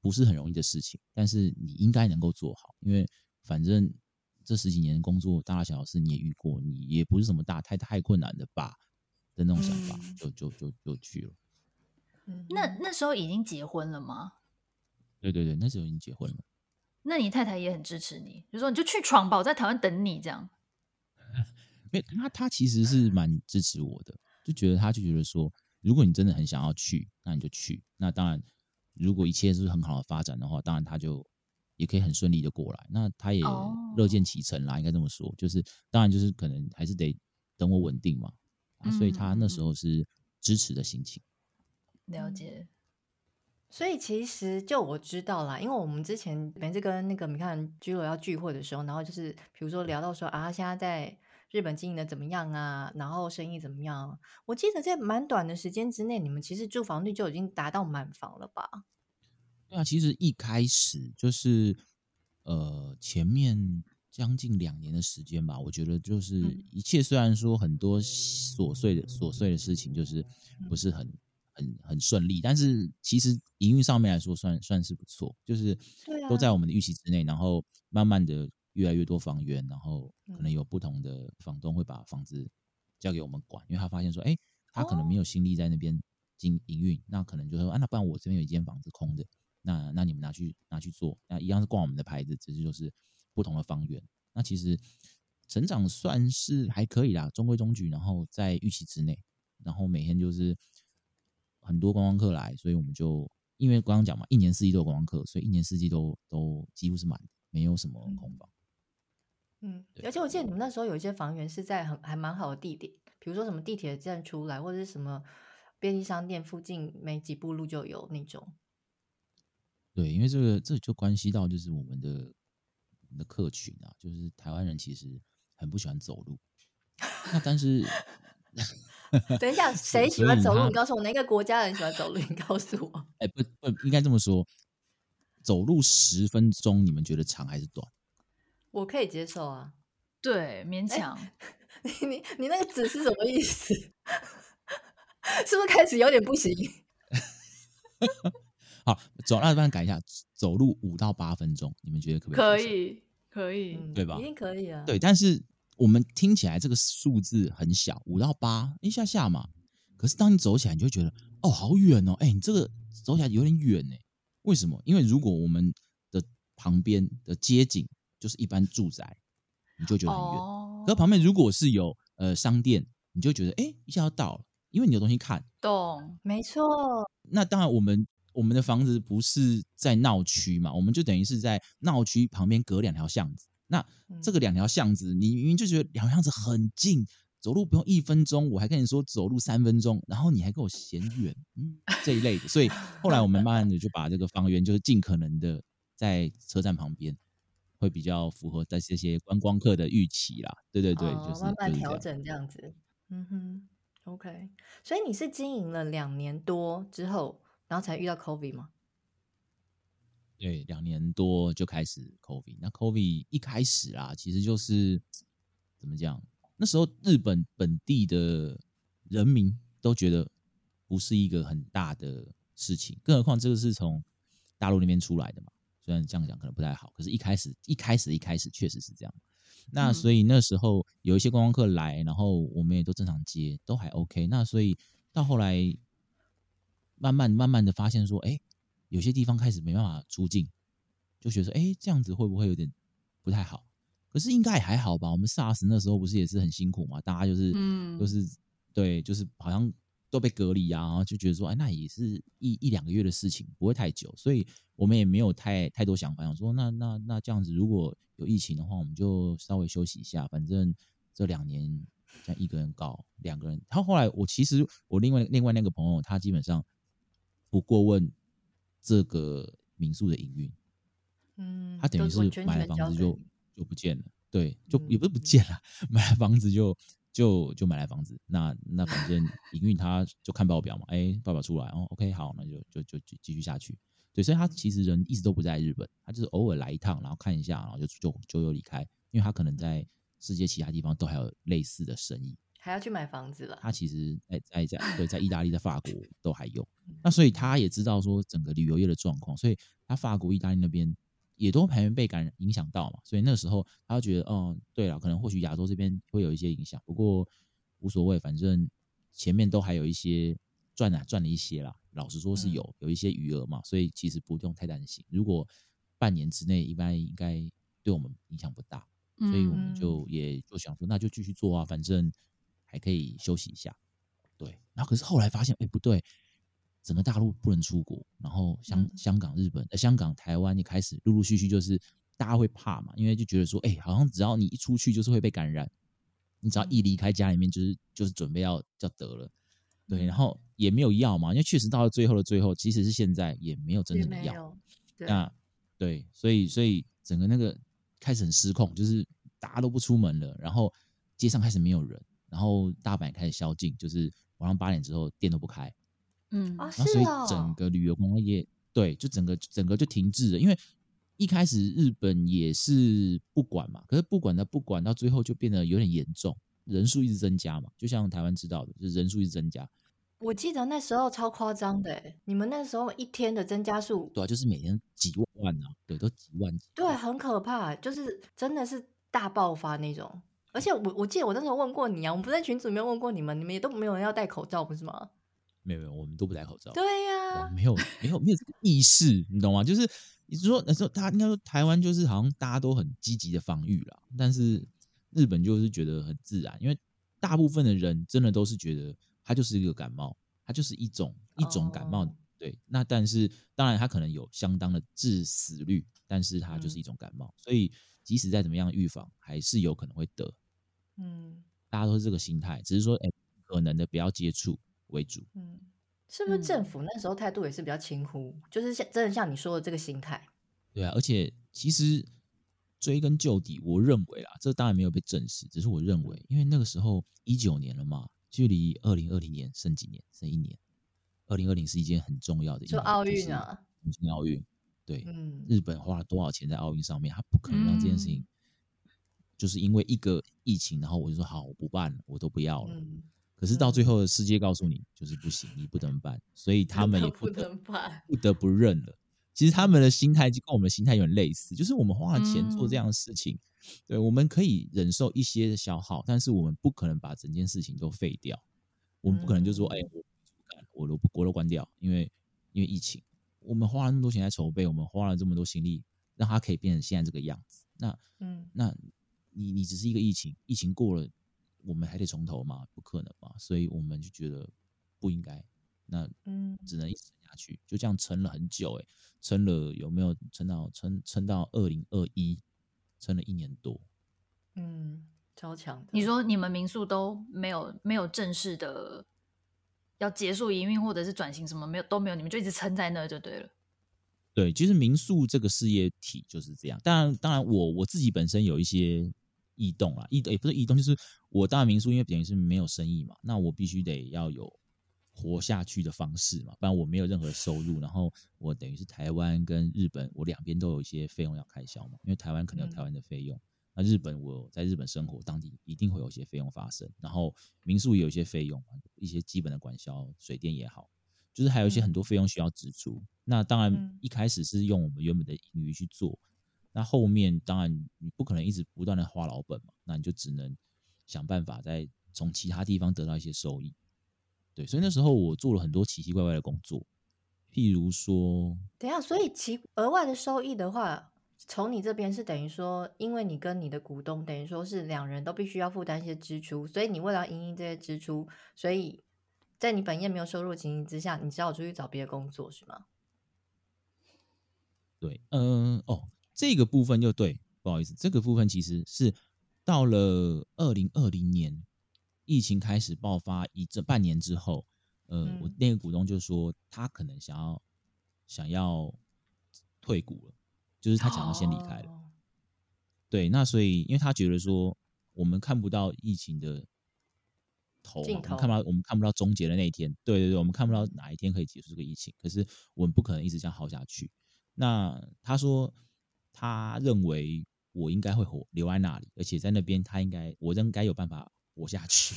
不是很容易的事情，但是你应该能够做好，因为反正这十几年的工作大大小小事你也遇过，你也不是什么大太太困难的吧的那种想法，就就就就去了。那那时候已经结婚了吗？对对对，那时候已经结婚了。那你太太也很支持你，就说你就去闯吧，我在台湾等你这样。没，他他其实是蛮支持我的，就觉得他就觉得说，如果你真的很想要去，那你就去。那当然，如果一切是很好的发展的话，当然他就也可以很顺利的过来。那他也乐见其成啦，应该这么说。就是当然就是可能还是得等我稳定嘛，啊，所以他那时候是支持的心情。了解。所以其实就我知道啦，因为我们之前每次跟那个米看居罗要聚会的时候，然后就是比如说聊到说啊，现在在日本经营的怎么样啊，然后生意怎么样？我记得在蛮短的时间之内，你们其实住房率就已经达到满房了吧？对啊，其实一开始就是呃前面将近两年的时间吧，我觉得就是一切虽然说很多琐碎的琐碎的事情，就是不是很。很很顺利，但是其实营运上面来说算算是不错，就是都在我们的预期之内，然后慢慢的越来越多房源，然后可能有不同的房东会把房子交给我们管，因为他发现说，哎，他可能没有心力在那边经营运，那可能就说，啊，那不然我这边有一间房子空的，那那你们拿去拿去做，那一样是挂我们的牌子，只是就是不同的房源，那其实成长算是还可以啦，中规中矩，然后在预期之内，然后每天就是。很多观光客来，所以我们就因为刚刚讲嘛，一年四季都有观光客，所以一年四季都都几乎是满的，没有什么空房。嗯，而且我记得你们那时候有一些房源是在很还蛮好的地点，比如说什么地铁站出来，或者是什么便利商店附近，没几步路就有那种。对，因为这个这就关系到就是我们的我们的客群啊，就是台湾人其实很不喜欢走路，那但是。等一下，谁喜欢走路？你告诉我哪个国家人喜欢走路？你告诉我。哎、欸，不不，应该这么说，走路十分钟，你们觉得长还是短？我可以接受啊，对，勉强。欸、你你你那个字是什么意思？是不是开始有点不行？好，走，那不然改一下，走路五到八分钟，你们觉得可不可以？可以，可以，对吧？一定可以啊。对，但是。我们听起来这个数字很小，五到八一下下嘛。可是当你走起来，你就会觉得哦，好远哦，哎，你这个走起来有点远呢。为什么？因为如果我们的旁边的街景就是一般住宅，你就觉得很远。哦、可旁边如果是有呃商店，你就觉得哎，一下要到了，因为你有东西看。懂，没错。那当然，我们我们的房子不是在闹区嘛，我们就等于是在闹区旁边隔两条巷子。那这个两条巷子，你明明就觉得两条巷子很近，走路不用一分钟，我还跟你说走路三分钟，然后你还跟我嫌远，嗯，这一类的。所以后来我们慢慢的就把这个房源，就是尽可能的在车站旁边，会比较符合在这些观光客的预期啦。对对对，哦、就是慢慢调整这样子。嗯哼，OK。所以你是经营了两年多之后，然后才遇到 COVID 吗？对，两年多就开始 COVID。那 COVID 一开始啦，其实就是怎么讲？那时候日本本地的人民都觉得不是一个很大的事情，更何况这个是从大陆那边出来的嘛。虽然这样讲可能不太好，可是一开始一开始一开始确实是这样。那所以那时候有一些观光客来，然后我们也都正常接，都还 OK。那所以到后来慢慢慢慢的发现说，哎。有些地方开始没办法出境，就觉得说，哎，这样子会不会有点不太好？可是应该也还好吧。我们 SARS 那时候不是也是很辛苦嘛，大家就是，嗯，就是对，就是好像都被隔离啊，然后就觉得说，哎，那也是一一两个月的事情，不会太久，所以我们也没有太太多想法，想说，那那那这样子，如果有疫情的话，我们就稍微休息一下，反正这两年像一个人搞两个人。他后后来我其实我另外另外那个朋友，他基本上不过问。这个民宿的营运，嗯，他等于是买了房子就就不见了，对，就也不是不见了，嗯、买了房子就就就买来房子，那那反正营运他就看报表嘛，哎，报表出来哦，OK，好，那就就就就继续下去，对，所以他其实人一直都不在日本，他就是偶尔来一趟，然后看一下，然后就就就又离开，因为他可能在世界其他地方都还有类似的生意。还要去买房子了。他其实在在在对，在意大利、在法国都还有。那所以他也知道说整个旅游业的状况，所以他法国、意大利那边也都还没被感染影响到嘛。所以那时候他就觉得，嗯，对了，可能或许亚洲这边会有一些影响，不过无所谓，反正前面都还有一些赚啊赚了一些啦。老实说是有有一些余额嘛，所以其实不用太担心。如果半年之内，一般应该对我们影响不大，所以我们就也就想说，那就继续做啊，反正。还可以休息一下，对。然后可是后来发现，哎，不对，整个大陆不能出国，然后香、嗯、香港、日本、呃、香港、台湾也开始陆陆续续就是大家会怕嘛，因为就觉得说，哎，好像只要你一出去就是会被感染，你只要一离开家里面就是就是准备要要得了，对。然后也没有药嘛，因为确实到了最后的最后，即使是现在也没有真正的药，对那对，所以所以整个那个开始很失控，就是大家都不出门了，然后街上开始没有人。然后大阪开始宵禁，就是晚上八点之后店都不开，嗯，然后所以整个旅游工业对，就整个整个就停滞了。因为一开始日本也是不管嘛，可是不管的不管，到最后就变得有点严重，人数一直增加嘛。就像台湾知道的，就是人数一直增加。我记得那时候超夸张的，你们那时候一天的增加数，对啊，就是每天几万啊，对，都几万对，很可怕，就是真的是大爆发那种。而且我我记得我那时候问过你啊，我们不在群组里面问过你们，你们也都没有人要戴口罩，不是吗？没有没有，我们都不戴口罩。对呀、啊，没有没有没有这个意识，你懂吗？就是你说那时候他应该说台湾就是好像大家都很积极的防御啦，但是日本就是觉得很自然，因为大部分的人真的都是觉得它就是一个感冒，它就是一种一种感冒。哦、对，那但是当然它可能有相当的致死率，但是它就是一种感冒，嗯、所以即使再怎么样预防，还是有可能会得。嗯，大家都是这个心态，只是说，哎，可能的不要接触为主。嗯，是不是政府那时候态度也是比较轻忽，就是像真的像你说的这个心态？对啊，而且其实追根究底，我认为啦，这当然没有被证实，只是我认为，因为那个时候一九年了嘛，距离二零二零年剩几年？剩一年。二零二零是一件很重要的一年，就奥运啊，东京奥运。对，嗯，日本花了多少钱在奥运上面？他不可能让这件事情。就是因为一个疫情，然后我就说好，我不办了，我都不要了。嗯、可是到最后，世界告诉你就是不行，你不能办，所以 他们也不得不，不得不认了。其实他们的心态就跟我们的心态有点类似，就是我们花了钱做这样的事情，嗯、对，我们可以忍受一些的消耗，但是我们不可能把整件事情都废掉。我们不可能就说，哎、嗯，我不干，我都我都关掉，因为因为疫情，我们花了那么多钱在筹备，我们花了这么多心力，让它可以变成现在这个样子。那，嗯，那。你你只是一个疫情，疫情过了，我们还得从头嘛？不可能嘛，所以我们就觉得不应该，那嗯，只能一直撑下去，就这样撑了很久，哎，撑了有没有撑到撑撑到二零二一，撑了一年多，嗯，超强的。你说你们民宿都没有没有正式的要结束营运或者是转型什么没有都没有，你们就一直撑在那就对了。对，其实民宿这个事业体就是这样。当然，当然我我自己本身有一些。异动啊，异也不是异动，就是我当然民宿，因为等于是没有生意嘛，那我必须得要有活下去的方式嘛，不然我没有任何收入。然后我等于是台湾跟日本，我两边都有一些费用要开销嘛，因为台湾可能有台湾的费用，嗯、那日本我在日本生活，当地一定会有一些费用发生。然后民宿也有一些费用嘛，一些基本的管销，水电也好，就是还有一些很多费用需要支出。嗯、那当然一开始是用我们原本的盈余去做。那后面当然你不可能一直不断的花老本嘛，那你就只能想办法再从其他地方得到一些收益。对，所以那时候我做了很多奇奇怪怪的工作，譬如说，等一下，所以其额外的收益的话，从你这边是等于说，因为你跟你的股东等于说是两人都必须要负担一些支出，所以你为了要因应这些支出，所以在你本业没有收入的情形之下，你只好出去找别的工作，是吗？对，嗯，哦。这个部分就对，不好意思，这个部分其实是到了二零二零年疫情开始爆发一这半年之后，呃，嗯、我那个股东就说他可能想要想要退股了，就是他想要先离开了。哦、对，那所以因为他觉得说我们看不到疫情的头，头我们看不到我们看不到终结的那一天。对对对，我们看不到哪一天可以结束这个疫情。可是我们不可能一直这样耗下去。那他说他认为我应该会活留在那里，而且在那边他应该我应该有办法活下去。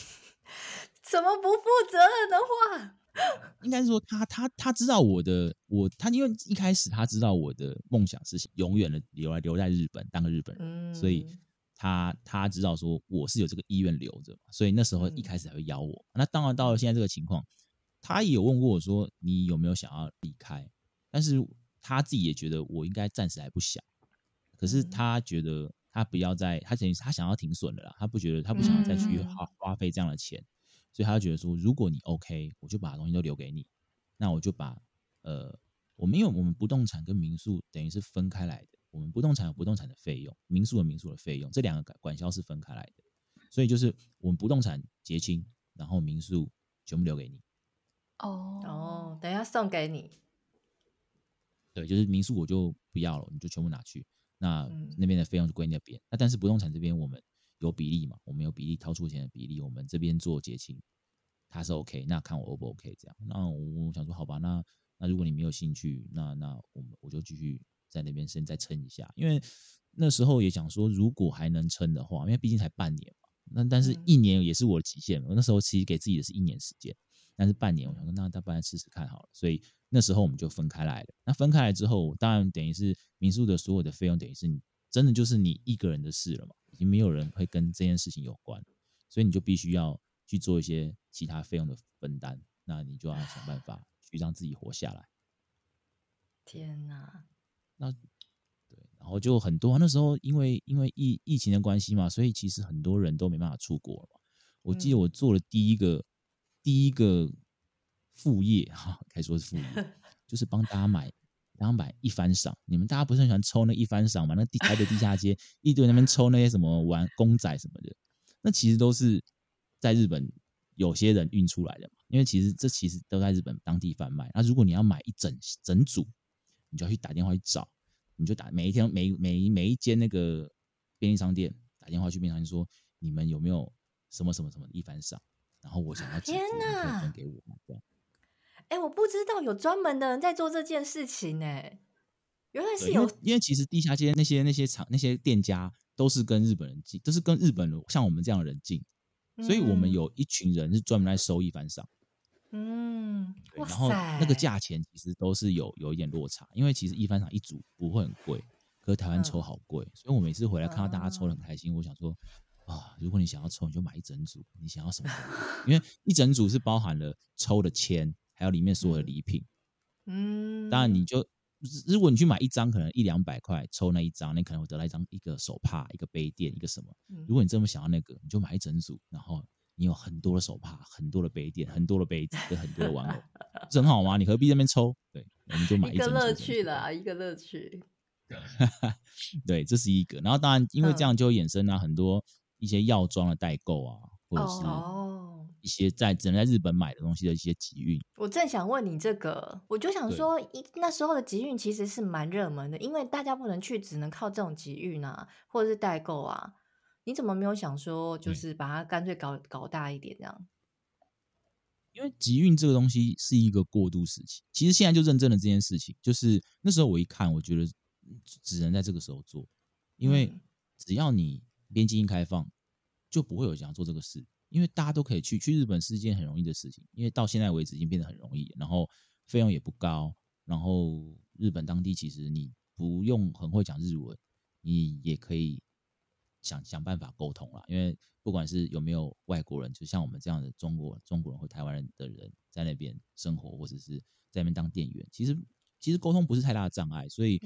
什么不负责任的话？应该是说他他他知道我的我他因为一开始他知道我的梦想是永远的留来留在日本当个日本人，嗯、所以他他知道说我是有这个意愿留着，所以那时候一开始还会邀我。嗯、那当然到了现在这个情况，他也有问过我说你有没有想要离开？但是他自己也觉得我应该暂时还不想，可是他觉得他不要再他等于他想要停损了啦，他不觉得他不想要再去花花费这样的钱。所以他就觉得说，如果你 OK，我就把东西都留给你。那我就把呃，我们因为我们不动产跟民宿等于是分开来的，我们不动产有不动产的费用，民宿有民宿的费用，这两个管管销是分开来的。所以就是我们不动产结清，然后民宿全部留给你。哦哦，等一下送给你。对，就是民宿我就不要了，你就全部拿去。那那边的费用就归那边。那但是不动产这边我们。有比例嘛？我们有比例掏出钱的比例，我们这边做结清，他是 OK，那看我 O 不 OK 这样。那我想说，好吧，那那如果你没有兴趣，那那我们我就继续在那边先再撑一下，因为那时候也想说，如果还能撑的话，因为毕竟才半年嘛，那但是一年也是我的极限。我那时候其实给自己的是一年时间，但是半年，我想说，那大不然试试看好了。所以那时候我们就分开来了。那分开来之后，当然等于是民宿的所有的费用，等于是你真的就是你一个人的事了嘛。已经没有人会跟这件事情有关，所以你就必须要去做一些其他费用的分担，那你就要想办法去让自己活下来。天哪！那对，然后就很多那时候因为因为疫疫情的关系嘛，所以其实很多人都没办法出国了嘛。我记得我做了第一个、嗯、第一个副业哈，可以说是副业，就是帮大家买。然后买一番赏，你们大家不是很喜欢抽那一番赏吗？那地台北地下街一堆那边抽那些什么玩公仔什么的，那其实都是在日本有些人运出来的嘛。因为其实这其实都在日本当地贩卖。那如果你要买一整整组，你就要去打电话去找，你就打每一天每每每一间那个便利商店打电话去便利商店说，你们有没有什么什么什么一番赏，然后我想要几组，你可以分给我这样。哎、欸，我不知道有专门的人在做这件事情呢、欸。原来是有，因为，因为其实地下街那些那些厂那些店家都是跟日本人进，都是跟日本人像我们这样的人进，嗯、所以我们有一群人是专门来收一番赏。嗯，然后那个价钱其实都是有有一点落差，因为其实一番赏一组不会很贵，可是台湾抽好贵，嗯、所以我每次回来看到大家抽得很开心，嗯、我想说啊，如果你想要抽，你就买一整组，你想要什么？因为一整组是包含了抽的签。还有里面所有的礼品，嗯，当然你就如果你去买一张，可能一两百块抽那一张，你可能会得到一张一个手帕、一个杯垫、一个什么。如果你这么想要那个，你就买一整组，然后你有很多的手帕、很多的杯垫、很多的杯子跟很多的玩偶，这很好吗？你何必在那边抽？对，我们就买一整组。一个乐趣了，一个乐趣。对，这是一个。然后当然，因为这样就衍生了很多一些药妆的代购啊，或者是。一些在只能在日本买的东西的一些集运，我正想问你这个，我就想说，一那时候的集运其实是蛮热门的，因为大家不能去，只能靠这种集运啊，或者是代购啊。你怎么没有想说，就是把它干脆搞搞大一点这样？因为集运这个东西是一个过渡时期，其实现在就认证了这件事情，就是那时候我一看，我觉得只能在这个时候做，因为只要你边境一开放，就不会有人想做这个事。因为大家都可以去，去日本是一件很容易的事情。因为到现在为止已经变得很容易，然后费用也不高，然后日本当地其实你不用很会讲日文，你也可以想想办法沟通啦。因为不管是有没有外国人，就像我们这样的中国中国人或台湾人的人在那边生活，或者是在那边当店员，其实其实沟通不是太大的障碍。所以，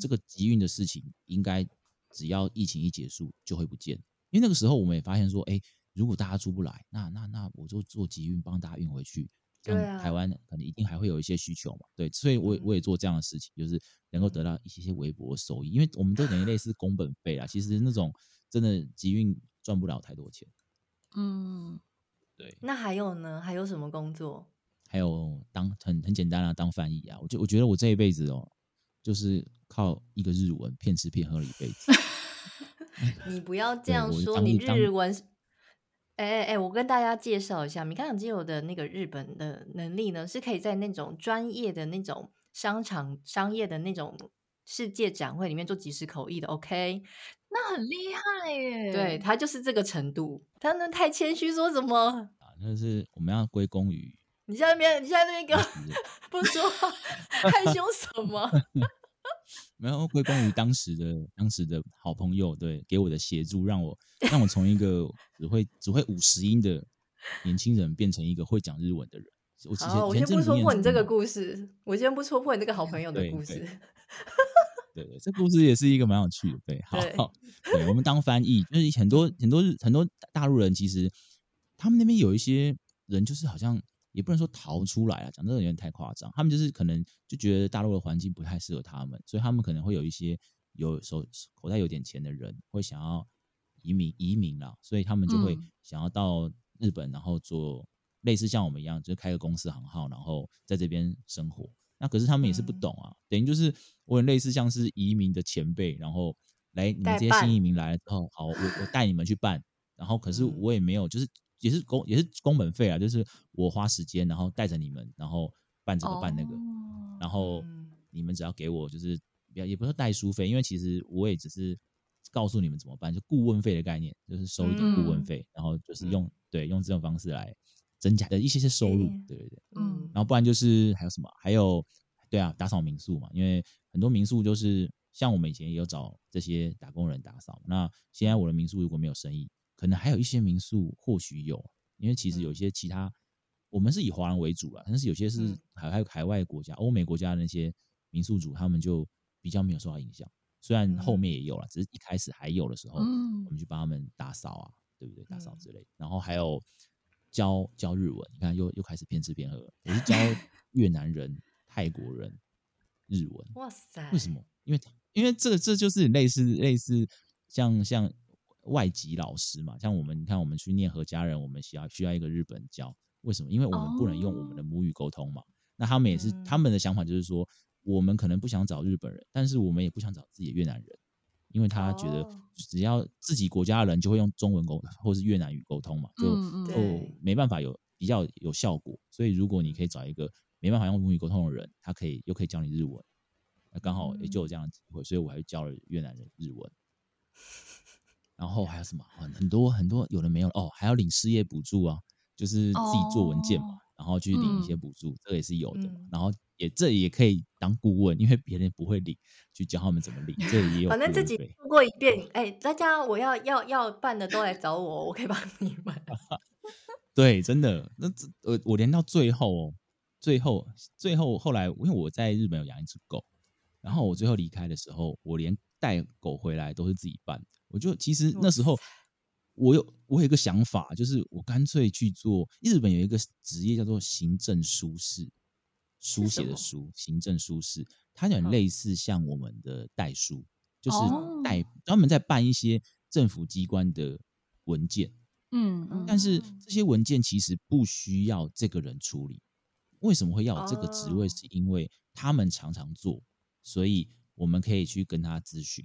这个集运的事情应该只要疫情一结束就会不见，因为那个时候我们也发现说，哎。如果大家出不来，那那那我就做集运，帮大家运回去。这样台湾可能一定还会有一些需求嘛。对，所以我我也做这样的事情，就是能够得到一些些微薄的收益，因为我们都等于类似工本费啦。其实那种真的集运赚不了太多钱。嗯，对。那还有呢？还有什么工作？还有当很很简单啊，当翻译啊。我就我觉得我这一辈子哦，就是靠一个日文骗吃骗喝了一辈子。你不要这样说，你日文。哎哎哎，我跟大家介绍一下，米开朗基罗的那个日本的能力呢，是可以在那种专业的那种商场、商业的那种世界展会里面做即时口译的。OK，那很厉害耶。对，他就是这个程度，他能太谦虚说什么？啊，那是我们要归功于你在那边，你在那边给我 不说话，害羞什么？没有归功于当时的当时的好朋友，对，给我的协助，让我 让我从一个只会只会五十音的年轻人变成一个会讲日文的人。我好，我先不戳破你这个故事，我先不戳破你这个好朋友的故事。对 对，这故事也是一个蛮有趣的。对，好，对，对，我们当翻译，就是很多很多日很多大陆人，其实他们那边有一些人，就是好像。也不能说逃出来啊，讲这个有点太夸张。他们就是可能就觉得大陆的环境不太适合他们，所以他们可能会有一些有手口袋有点钱的人会想要移民移民啦，所以他们就会想要到日本，然后做类似像我们一样，就是开个公司行号，然后在这边生活。那可是他们也是不懂啊，等于就是我很类似像是移民的前辈，然后来你们这些新移民来了之后，好，我我带你们去办，然后可是我也没有就是。也是工也是工本费啊，就是我花时间，然后带着你们，然后办这个办那个，哦、然后你们只要给我就是也也不是代书费，因为其实我也只是告诉你们怎么办，就顾问费的概念，就是收一点顾问费，嗯、然后就是用对用这种方式来增加的一些些收入，对对对，嗯，然后不然就是还有什么，还有对啊，打扫民宿嘛，因为很多民宿就是像我们以前也有找这些打工人打扫，那现在我的民宿如果没有生意。可能还有一些民宿或许有，因为其实有些其他，嗯、我们是以华人为主了，但是有些是海还有海外国家、欧美国家的那些民宿主，他们就比较没有受到影响。虽然后面也有了，只是一开始还有的时候，嗯、我们去帮他们打扫啊，对不对？打扫之类。然后还有教教日文，你看又又开始骗吃骗喝，我是教 越南人、泰国人日文。哇塞！为什么？因为因为这个这就是类似类似像像。外籍老师嘛，像我们，你看我们去念和家人，我们需要需要一个日本教，为什么？因为我们不能用我们的母语沟通嘛。Oh. 那他们也是，他们的想法就是说，我们可能不想找日本人，但是我们也不想找自己的越南人，因为他觉得只要自己国家的人就会用中文沟或是越南语沟通嘛，就就没办法有比较有效果。所以如果你可以找一个没办法用母语沟通的人，他可以又可以教你日文，那刚好也就有这样的机会，所以我还教了越南人日文。然后还有什么？很多很多，有的没有哦，还要领失业补助啊，就是自己做文件嘛，哦、然后去领一些补助，嗯、这个也是有的。嗯、然后也这也可以当顾问，因为别人不会领，去教他们怎么领，这也有。反正自己做过一遍，哎，大家我要要要办的都来找我，我可以帮你们。对，真的，那这我我连到最后哦，最后最后后来，因为我在日本有养一只狗，然后我最后离开的时候，我连带狗回来都是自己办。我就其实那时候，我有我有一个想法，就是我干脆去做。日本有一个职业叫做行政书士，书写的书，行政书士，它有点类似像我们的代书，就是代专门在办一些政府机关的文件。嗯，但是这些文件其实不需要这个人处理。为什么会要有这个职位？是因为他们常常做，所以我们可以去跟他咨询。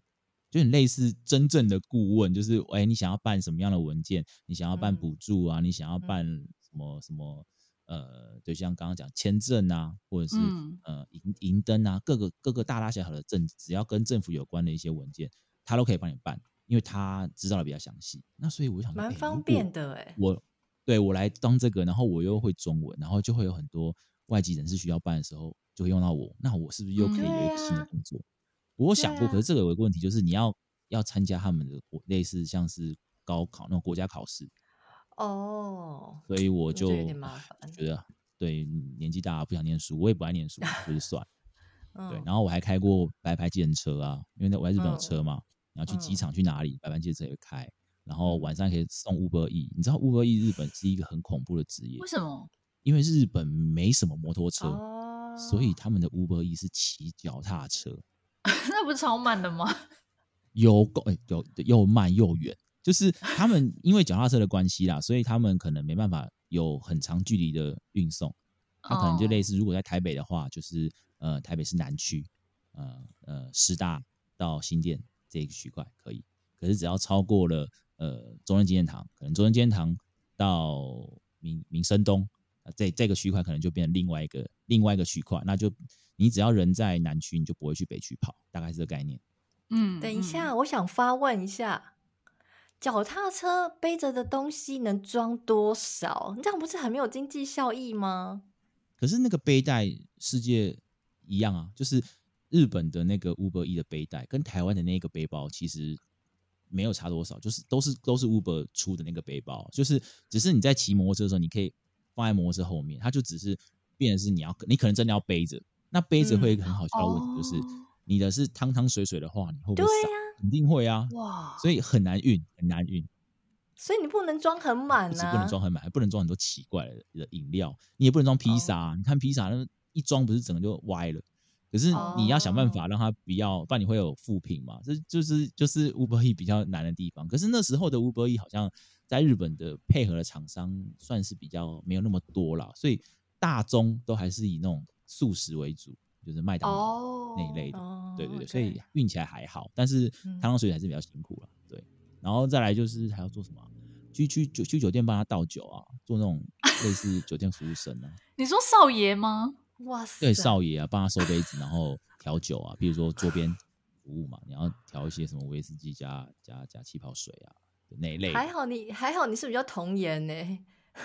就很类似真正的顾问，就是哎、欸，你想要办什么样的文件？你想要办补助啊？嗯、你想要办什么什么？呃，就像刚刚讲签证啊，或者是、嗯、呃银银灯啊，各个各个大大小小的证，只要跟政府有关的一些文件，他都可以帮你办，因为他知道的比较详细。那所以我想说，蛮方便的哎、欸。我对我来当这个，然后我又会中文，然后就会有很多外籍人士需要办的时候，就会用到我。那我是不是又可以有一个新的工作？嗯我想过，可是这个有一个问题，就是你要要参加他们的类似像是高考那种国家考试哦，所以我就觉得对年纪大不想念书，我也不爱念书，就是算。对，然后我还开过白牌计程车啊，因为那我在日本有车嘛，然后去机场去哪里，白牌计程车也开，然后晚上可以送 Uber E。你知道 Uber E 日本是一个很恐怖的职业，为什么？因为日本没什么摩托车，所以他们的 Uber E 是骑脚踏车。那不是超慢的吗？有够、欸、有又慢又远，就是他们 因为脚踏车的关系啦，所以他们可能没办法有很长距离的运送。他可能就类似，如果在台北的话，就是呃台北是南区，呃呃师大到新店这个区块可以，可是只要超过了呃中正纪念堂，可能中正纪念堂到民民生东，这这个区块可能就变成另外一个另外一个区块，那就你只要人在南区，你就不会去北区跑，大概是这个概念。嗯，等一下，我想发问一下，脚踏车背着的东西能装多少？你这样不是很没有经济效益吗？可是那个背带世界一样啊，就是日本的那个 Uber E 的背带跟台湾的那个背包其实没有差多少，就是都是都是 Uber 出的那个背包，就是只是你在骑摩托车的时候，你可以放在摩托车后面，它就只是变的是你要你可能真的要背着，那背着会一个很好笑的问题就是。你的是汤汤水水的话，你会不会洒？肯定会啊！哇，所以很难运，很难运。所以你不能装很满啊，不能装很满，还不能装很多奇怪的饮料，你也不能装披萨啊。你看披萨那一装不是整个就歪了？可是你要想办法让它不要，不然你会有负评嘛。这就是就是 Uber E 比较难的地方。可是那时候的 Uber E 好像在日本的配合的厂商算是比较没有那么多了，所以大宗都还是以那种素食为主。就是麦当劳那一类的，oh, 对对对.所以运起来还好，但是汤汤水还是比较辛苦了，对。然后再来就是还要做什么？去去酒去酒店帮他倒酒啊，做那种类似酒店服务生啊。你说少爷吗？哇塞！对，少爷啊，帮他收杯子，然后调酒啊，比如说桌边服务嘛，你要调一些什么威士忌加加加气泡水啊那一类。还好你还好你是比较童颜呢。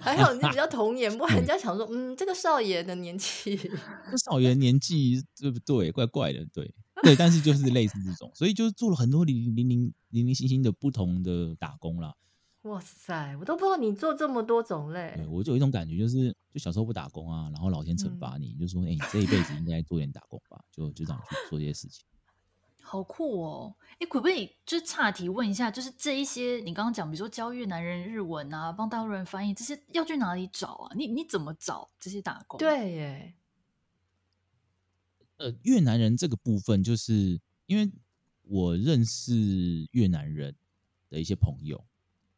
还好你比较童颜，不然人家想说，嗯，这个少爷的年纪，这少爷年纪对不对？怪怪的，对对，但是就是类似这种，所以就是做了很多零零零零零星星的不同的打工啦。哇塞，我都不知道你做这么多种类。对，我就有一种感觉，就是就小时候不打工啊，然后老天惩罚你，嗯、就说，哎、欸，你这一辈子应该做点打工吧，就就这样去做这些事情。好酷哦！哎，可不可以就岔题问一下，就是这一些你刚刚讲，比如说教越南人日文啊，帮大陆人翻译，这些要去哪里找啊？你你怎么找这些打工？对耶，呃，越南人这个部分，就是因为我认识越南人的一些朋友，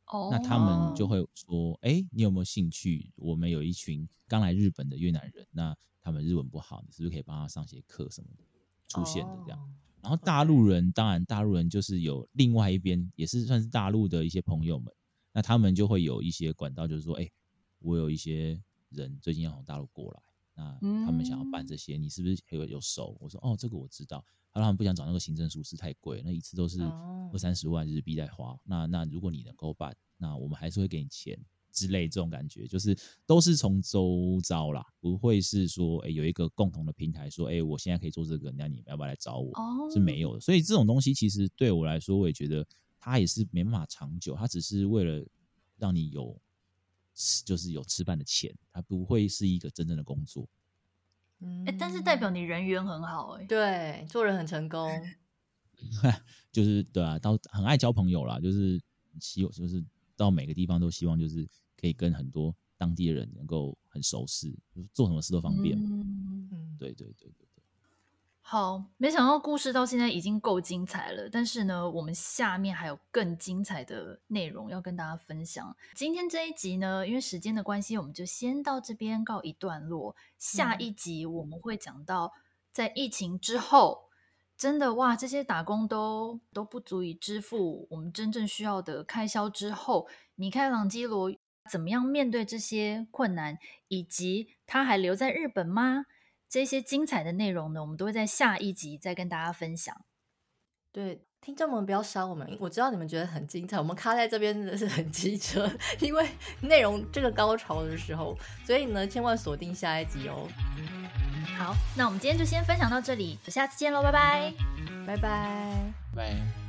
哦，那他们就会说，哎，你有没有兴趣？我们有一群刚来日本的越南人，那他们日文不好，你是不是可以帮他上些课什么的？出现的这样。哦然后大陆人，当然大陆人就是有另外一边，也是算是大陆的一些朋友们，那他们就会有一些管道，就是说，哎，我有一些人最近要从大陆过来，那他们想要办这些，你是不是有有熟？我说，哦，这个我知道。他说他们不想找那个行政书师太贵，那一次都是二三十万日币在花。那那如果你能够办，那我们还是会给你钱。之类这种感觉，就是都是从周遭啦，不会是说，哎、欸，有一个共同的平台，说，哎、欸，我现在可以做这个，那你们要不要来找我？Oh. 是没有的。所以这种东西其实对我来说，我也觉得它也是没办法长久，它只是为了让你有吃，就是有吃饭的钱，它不会是一个真正的工作。嗯、欸，但是代表你人缘很好、欸，哎，对，做人很成功，就是对啊，到很爱交朋友啦，就是希望就是到每个地方都希望就是。可以跟很多当地的人能够很熟悉，做什么事都方便。嗯，对对对对对。好，没想到故事到现在已经够精彩了，但是呢，我们下面还有更精彩的内容要跟大家分享。今天这一集呢，因为时间的关系，我们就先到这边告一段落。下一集我们会讲到，在疫情之后，真的哇，这些打工都都不足以支付我们真正需要的开销之后，米开朗基罗。怎么样面对这些困难，以及他还留在日本吗？这些精彩的内容呢，我们都会在下一集再跟大家分享。对，听众们不要杀我们，我知道你们觉得很精彩，我们卡在这边真的是很机车，因为内容这个高潮的时候，所以呢，千万锁定下一集哦。好，那我们今天就先分享到这里，下次见喽，拜拜，拜拜，拜。